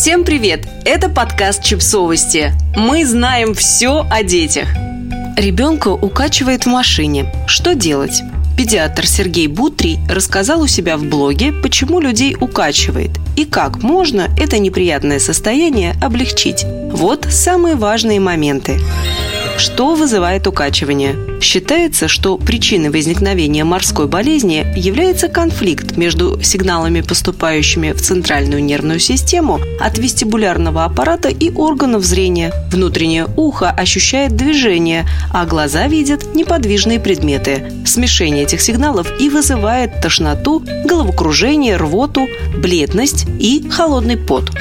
Всем привет! Это подкаст «Чипсовости». Мы знаем все о детях. Ребенка укачивает в машине. Что делать? Педиатр Сергей Бутрий рассказал у себя в блоге, почему людей укачивает и как можно это неприятное состояние облегчить. Вот самые важные моменты. Что вызывает укачивание? Считается, что причиной возникновения морской болезни является конфликт между сигналами, поступающими в центральную нервную систему от вестибулярного аппарата и органов зрения. Внутреннее ухо ощущает движение, а глаза видят неподвижные предметы. Смешение этих сигналов и вызывает тошноту, головокружение, рвоту, бледность и холодный пот.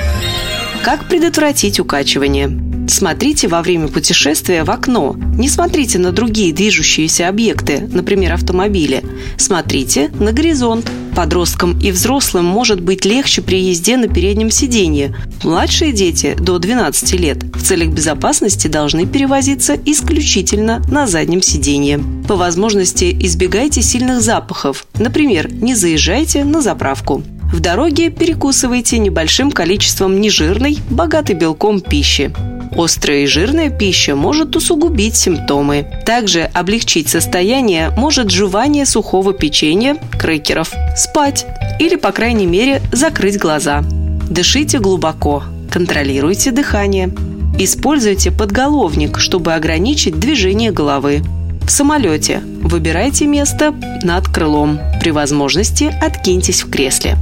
Как предотвратить укачивание? Смотрите во время путешествия в окно. Не смотрите на другие движущиеся объекты, например, автомобили. Смотрите на горизонт. Подросткам и взрослым может быть легче при езде на переднем сиденье. Младшие дети до 12 лет в целях безопасности должны перевозиться исключительно на заднем сиденье. По возможности избегайте сильных запахов. Например, не заезжайте на заправку. В дороге перекусывайте небольшим количеством нежирной, богатой белком пищи. Острая и жирная пища может усугубить симптомы. Также облегчить состояние может жевание сухого печенья, крекеров, спать или, по крайней мере, закрыть глаза. Дышите глубоко, контролируйте дыхание. Используйте подголовник, чтобы ограничить движение головы. В самолете выбирайте место над крылом. При возможности откиньтесь в кресле.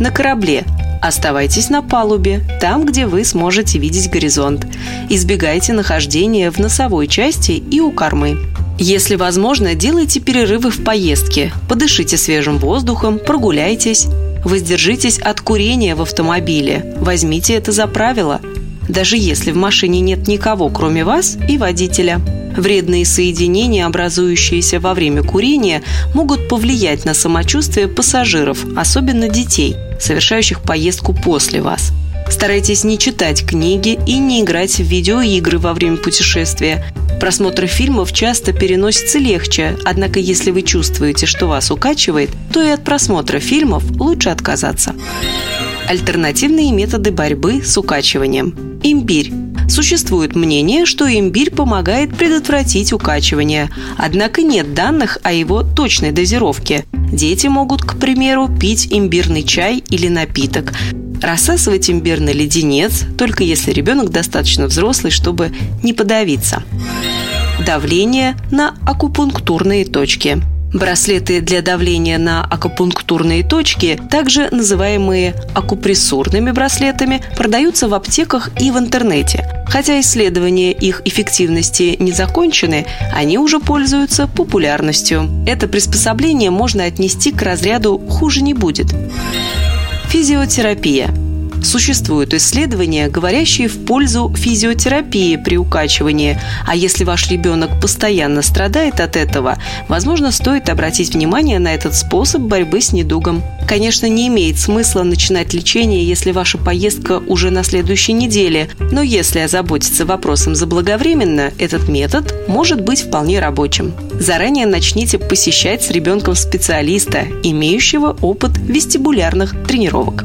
На корабле Оставайтесь на палубе, там, где вы сможете видеть горизонт. Избегайте нахождения в носовой части и у кормы. Если возможно, делайте перерывы в поездке. Подышите свежим воздухом, прогуляйтесь. Воздержитесь от курения в автомобиле. Возьмите это за правило. Даже если в машине нет никого, кроме вас и водителя. Вредные соединения, образующиеся во время курения, могут повлиять на самочувствие пассажиров, особенно детей, совершающих поездку после вас. Старайтесь не читать книги и не играть в видеоигры во время путешествия. Просмотр фильмов часто переносится легче, однако если вы чувствуете, что вас укачивает, то и от просмотра фильмов лучше отказаться. Альтернативные методы борьбы с укачиванием. Имбирь Существует мнение, что имбирь помогает предотвратить укачивание, однако нет данных о его точной дозировке. Дети могут, к примеру, пить имбирный чай или напиток, рассасывать имбирный леденец, только если ребенок достаточно взрослый, чтобы не подавиться. Давление на акупунктурные точки – Браслеты для давления на акупунктурные точки, также называемые акупрессурными браслетами, продаются в аптеках и в интернете. Хотя исследования их эффективности не закончены, они уже пользуются популярностью. Это приспособление можно отнести к разряду «хуже не будет». Физиотерапия – Существуют исследования, говорящие в пользу физиотерапии при укачивании, а если ваш ребенок постоянно страдает от этого, возможно, стоит обратить внимание на этот способ борьбы с недугом. Конечно, не имеет смысла начинать лечение, если ваша поездка уже на следующей неделе, но если озаботиться вопросом заблаговременно, этот метод может быть вполне рабочим. Заранее начните посещать с ребенком специалиста, имеющего опыт вестибулярных тренировок.